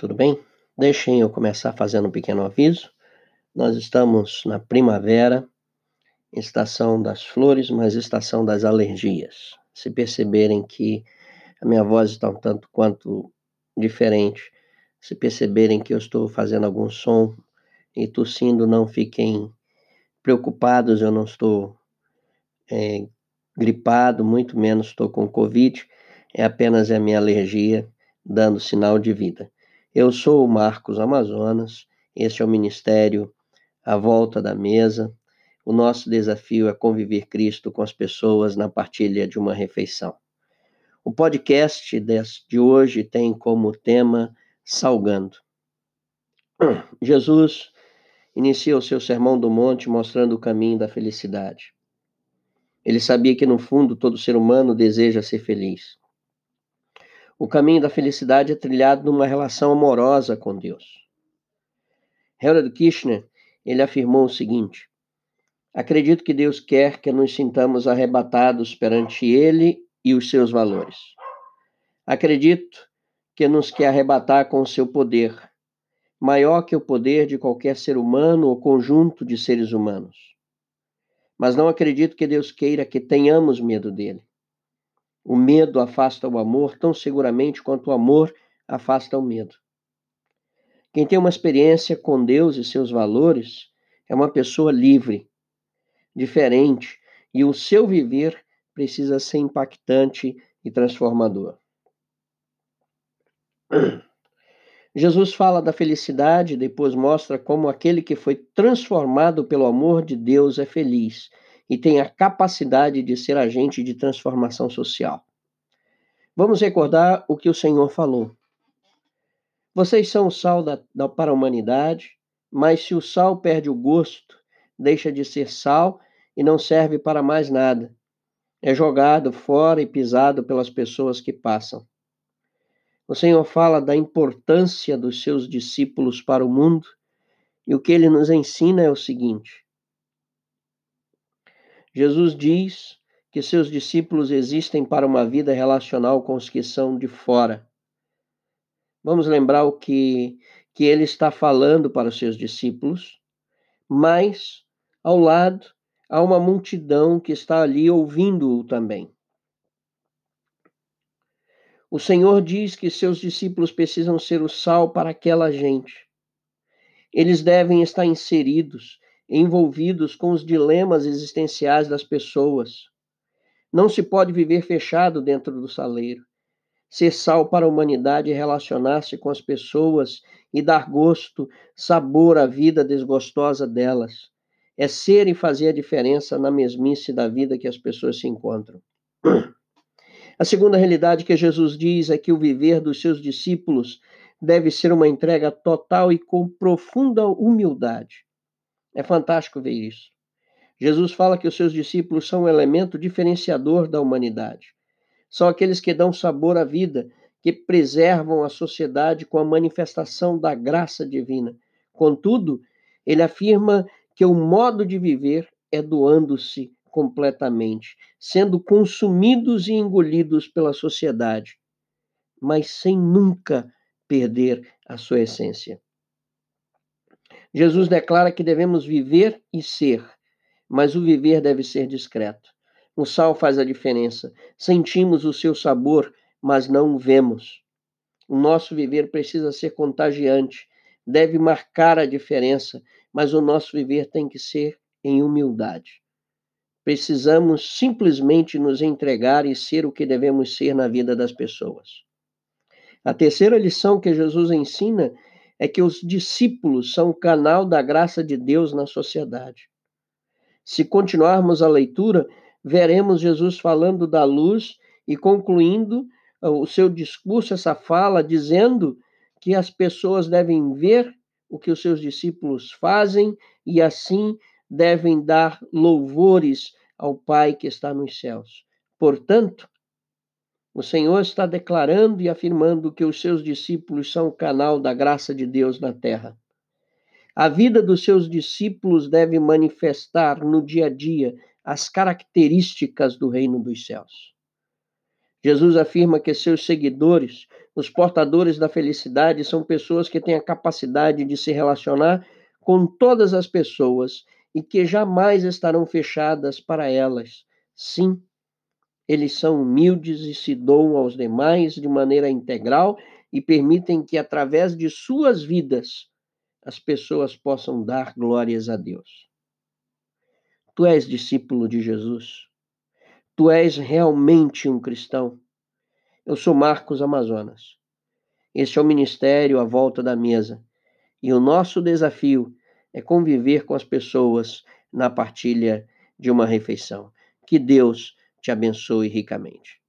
Tudo bem? Deixem eu começar fazendo um pequeno aviso. Nós estamos na primavera, estação das flores, mas estação das alergias. Se perceberem que a minha voz está um tanto quanto diferente, se perceberem que eu estou fazendo algum som e tossindo, não fiquem preocupados, eu não estou é, gripado, muito menos estou com Covid, é apenas a minha alergia dando sinal de vida. Eu sou o Marcos Amazonas, este é o Ministério A Volta da Mesa. O nosso desafio é conviver Cristo com as pessoas na partilha de uma refeição. O podcast de hoje tem como tema Salgando. Jesus inicia o seu sermão do monte mostrando o caminho da felicidade. Ele sabia que, no fundo, todo ser humano deseja ser feliz. O caminho da felicidade é trilhado numa relação amorosa com Deus. Harold Kirchner, ele afirmou o seguinte: Acredito que Deus quer que nos sintamos arrebatados perante Ele e os seus valores. Acredito que nos quer arrebatar com o seu poder, maior que o poder de qualquer ser humano ou conjunto de seres humanos. Mas não acredito que Deus queira que tenhamos medo dele. O medo afasta o amor tão seguramente quanto o amor afasta o medo. Quem tem uma experiência com Deus e seus valores é uma pessoa livre, diferente, e o seu viver precisa ser impactante e transformador. Jesus fala da felicidade, depois mostra como aquele que foi transformado pelo amor de Deus é feliz e tem a capacidade de ser agente de transformação social. Vamos recordar o que o Senhor falou. Vocês são o sal da, da, para a humanidade, mas se o sal perde o gosto, deixa de ser sal e não serve para mais nada. É jogado fora e pisado pelas pessoas que passam. O Senhor fala da importância dos seus discípulos para o mundo, e o que ele nos ensina é o seguinte: Jesus diz que seus discípulos existem para uma vida relacional com os que são de fora. Vamos lembrar o que, que ele está falando para os seus discípulos, mas ao lado há uma multidão que está ali ouvindo-o também. O Senhor diz que seus discípulos precisam ser o sal para aquela gente. Eles devem estar inseridos, envolvidos com os dilemas existenciais das pessoas. Não se pode viver fechado dentro do saleiro. Ser sal para a humanidade é relacionar-se com as pessoas e dar gosto, sabor à vida desgostosa delas. É ser e fazer a diferença na mesmice da vida que as pessoas se encontram. A segunda realidade que Jesus diz é que o viver dos seus discípulos deve ser uma entrega total e com profunda humildade. É fantástico ver isso. Jesus fala que os seus discípulos são um elemento diferenciador da humanidade. São aqueles que dão sabor à vida, que preservam a sociedade com a manifestação da graça divina. Contudo, ele afirma que o modo de viver é doando-se completamente, sendo consumidos e engolidos pela sociedade, mas sem nunca perder a sua essência. Jesus declara que devemos viver e ser, mas o viver deve ser discreto. O sal faz a diferença. Sentimos o seu sabor, mas não o vemos. O nosso viver precisa ser contagiante, deve marcar a diferença, mas o nosso viver tem que ser em humildade. Precisamos simplesmente nos entregar e ser o que devemos ser na vida das pessoas. A terceira lição que Jesus ensina é que os discípulos são o canal da graça de Deus na sociedade. Se continuarmos a leitura, veremos Jesus falando da luz e concluindo ah, o seu discurso, essa fala, dizendo que as pessoas devem ver o que os seus discípulos fazem e assim devem dar louvores ao Pai que está nos céus. Portanto, o Senhor está declarando e afirmando que os seus discípulos são o canal da graça de Deus na terra. A vida dos seus discípulos deve manifestar no dia a dia as características do reino dos céus. Jesus afirma que seus seguidores, os portadores da felicidade, são pessoas que têm a capacidade de se relacionar com todas as pessoas e que jamais estarão fechadas para elas. Sim, eles são humildes e se doam aos demais de maneira integral e permitem que, através de suas vidas, as pessoas possam dar glórias a Deus. Tu és discípulo de Jesus. Tu és realmente um cristão. Eu sou Marcos Amazonas. Este é o ministério à volta da mesa. E o nosso desafio é conviver com as pessoas na partilha de uma refeição. Que Deus te abençoe ricamente.